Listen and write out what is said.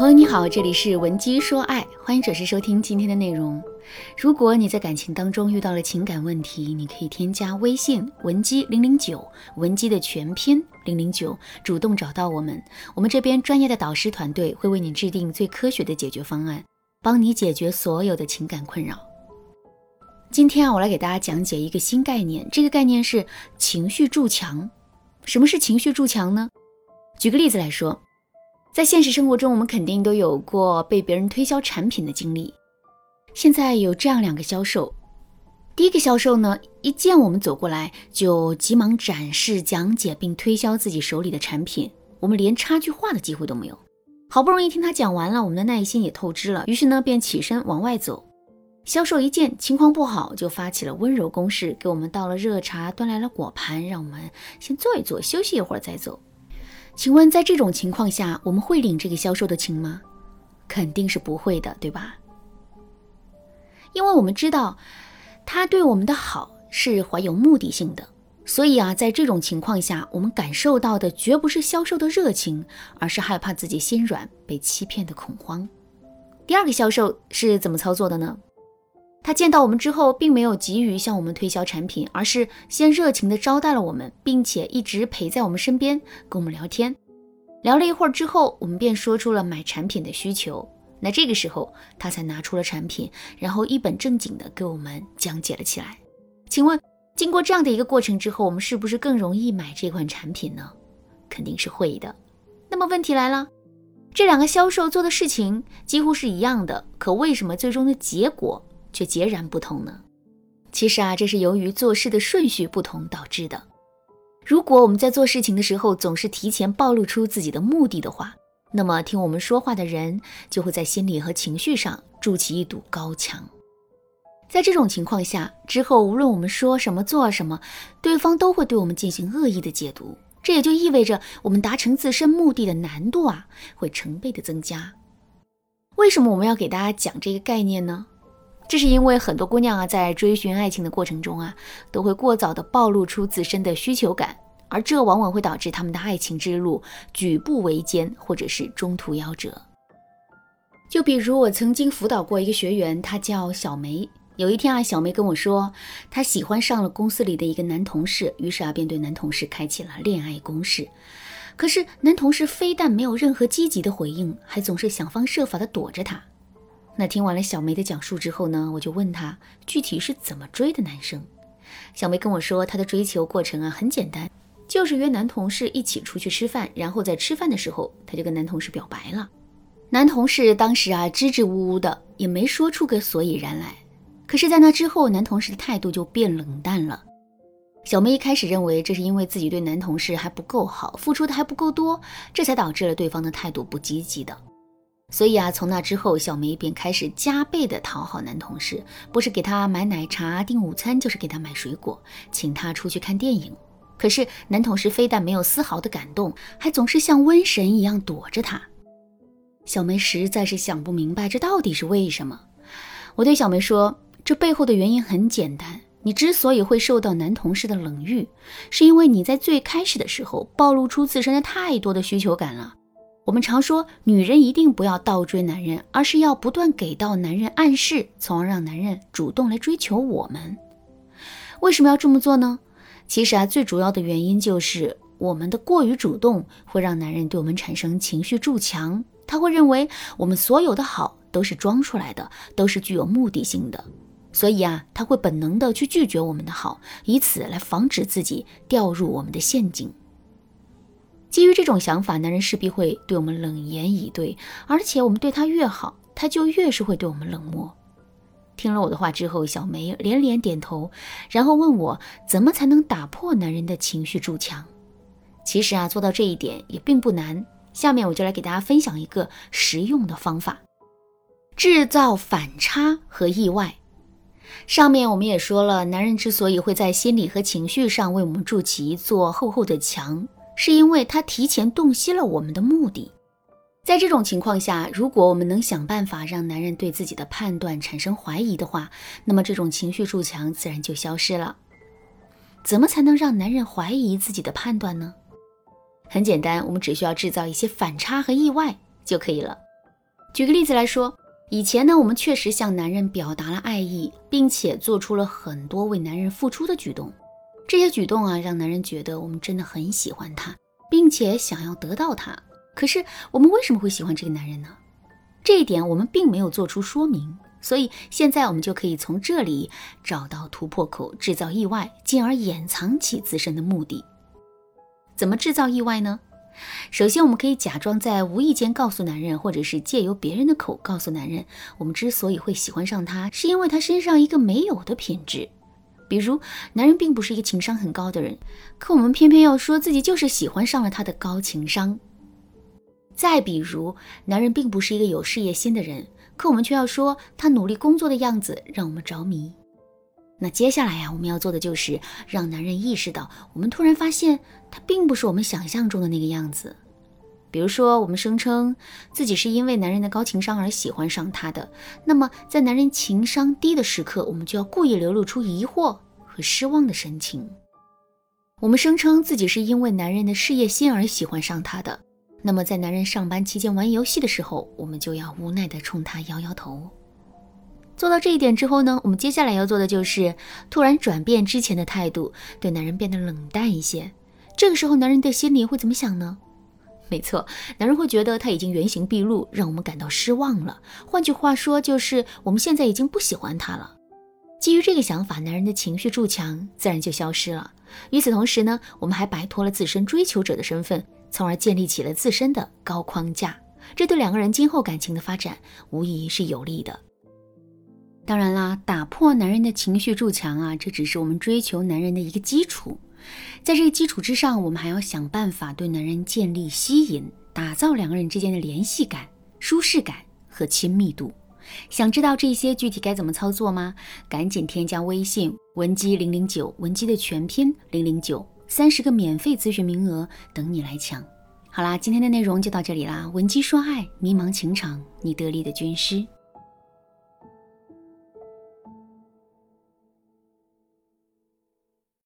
朋友你好，这里是文姬说爱，欢迎准时收听今天的内容。如果你在感情当中遇到了情感问题，你可以添加微信文姬零零九，文姬的全拼零零九，主动找到我们，我们这边专业的导师团队会为你制定最科学的解决方案，帮你解决所有的情感困扰。今天啊，我来给大家讲解一个新概念，这个概念是情绪筑墙。什么是情绪筑墙呢？举个例子来说。在现实生活中，我们肯定都有过被别人推销产品的经历。现在有这样两个销售，第一个销售呢，一见我们走过来，就急忙展示、讲解并推销自己手里的产品，我们连插句话的机会都没有。好不容易听他讲完了，我们的耐心也透支了，于是呢，便起身往外走。销售一见情况不好，就发起了温柔攻势，给我们倒了热茶，端来了果盘，让我们先坐一坐，休息一会儿再走。请问，在这种情况下，我们会领这个销售的情吗？肯定是不会的，对吧？因为我们知道，他对我们的好是怀有目的性的，所以啊，在这种情况下，我们感受到的绝不是销售的热情，而是害怕自己心软被欺骗的恐慌。第二个销售是怎么操作的呢？他见到我们之后，并没有急于向我们推销产品，而是先热情地招待了我们，并且一直陪在我们身边，跟我们聊天。聊了一会儿之后，我们便说出了买产品的需求。那这个时候，他才拿出了产品，然后一本正经地给我们讲解了起来。请问，经过这样的一个过程之后，我们是不是更容易买这款产品呢？肯定是会的。那么问题来了，这两个销售做的事情几乎是一样的，可为什么最终的结果？却截然不同呢。其实啊，这是由于做事的顺序不同导致的。如果我们在做事情的时候总是提前暴露出自己的目的的话，那么听我们说话的人就会在心理和情绪上筑起一堵高墙。在这种情况下，之后无论我们说什么做什么，对方都会对我们进行恶意的解读。这也就意味着我们达成自身目的的难度啊会成倍的增加。为什么我们要给大家讲这个概念呢？这是因为很多姑娘啊，在追寻爱情的过程中啊，都会过早的暴露出自身的需求感，而这往往会导致他们的爱情之路举步维艰，或者是中途夭折。就比如我曾经辅导过一个学员，她叫小梅。有一天啊，小梅跟我说，她喜欢上了公司里的一个男同事，于是啊，便对男同事开启了恋爱攻势。可是男同事非但没有任何积极的回应，还总是想方设法的躲着她。那听完了小梅的讲述之后呢，我就问她具体是怎么追的男生。小梅跟我说，她的追求过程啊很简单，就是约男同事一起出去吃饭，然后在吃饭的时候，她就跟男同事表白了。男同事当时啊支支吾吾的，也没说出个所以然来。可是，在那之后，男同事的态度就变冷淡了。小梅一开始认为这是因为自己对男同事还不够好，付出的还不够多，这才导致了对方的态度不积极的。所以啊，从那之后，小梅便开始加倍的讨好男同事，不是给他买奶茶、订午餐，就是给他买水果，请他出去看电影。可是男同事非但没有丝毫的感动，还总是像瘟神一样躲着他。小梅实在是想不明白，这到底是为什么？我对小梅说，这背后的原因很简单，你之所以会受到男同事的冷遇，是因为你在最开始的时候暴露出自身的太多的需求感了。我们常说，女人一定不要倒追男人，而是要不断给到男人暗示，从而让男人主动来追求我们。为什么要这么做呢？其实啊，最主要的原因就是我们的过于主动会让男人对我们产生情绪筑墙，他会认为我们所有的好都是装出来的，都是具有目的性的，所以啊，他会本能的去拒绝我们的好，以此来防止自己掉入我们的陷阱。基于这种想法，男人势必会对我们冷言以对，而且我们对他越好，他就越是会对我们冷漠。听了我的话之后，小梅连连点头，然后问我怎么才能打破男人的情绪筑墙。其实啊，做到这一点也并不难。下面我就来给大家分享一个实用的方法：制造反差和意外。上面我们也说了，男人之所以会在心理和情绪上为我们筑起一座厚厚的墙。是因为他提前洞悉了我们的目的，在这种情况下，如果我们能想办法让男人对自己的判断产生怀疑的话，那么这种情绪筑墙自然就消失了。怎么才能让男人怀疑自己的判断呢？很简单，我们只需要制造一些反差和意外就可以了。举个例子来说，以前呢，我们确实向男人表达了爱意，并且做出了很多为男人付出的举动。这些举动啊，让男人觉得我们真的很喜欢他，并且想要得到他。可是，我们为什么会喜欢这个男人呢？这一点我们并没有做出说明。所以现在我们就可以从这里找到突破口，制造意外，进而掩藏起自身的目的。怎么制造意外呢？首先，我们可以假装在无意间告诉男人，或者是借由别人的口告诉男人，我们之所以会喜欢上他，是因为他身上一个没有的品质。比如，男人并不是一个情商很高的人，可我们偏偏要说自己就是喜欢上了他的高情商。再比如，男人并不是一个有事业心的人。可我们却要说他努力工作的样子让我们着迷。那接下来呀，我们要做的就是让男人意识到，我们突然发现他并不是我们想象中的那个样子。比如说，我们声称自己是因为男人的高情商而喜欢上他的，那么在男人情商低的时刻，我们就要故意流露出疑惑和失望的神情。我们声称自己是因为男人的事业心而喜欢上他的。那么，在男人上班期间玩游戏的时候，我们就要无奈地冲他摇摇头。做到这一点之后呢，我们接下来要做的就是突然转变之前的态度，对男人变得冷淡一些。这个时候，男人的心里会怎么想呢？没错，男人会觉得他已经原形毕露，让我们感到失望了。换句话说，就是我们现在已经不喜欢他了。基于这个想法，男人的情绪筑墙自然就消失了。与此同时呢，我们还摆脱了自身追求者的身份。从而建立起了自身的高框架，这对两个人今后感情的发展无疑是有利的。当然啦，打破男人的情绪筑墙啊，这只是我们追求男人的一个基础。在这个基础之上，我们还要想办法对男人建立吸引，打造两个人之间的联系感、舒适感和亲密度。想知道这些具体该怎么操作吗？赶紧添加微信文姬零零九，文姬的全拼零零九。三十个免费咨询名额等你来抢。好啦，今天的内容就到这里啦。文姬说爱，迷茫情场，你得力的军师。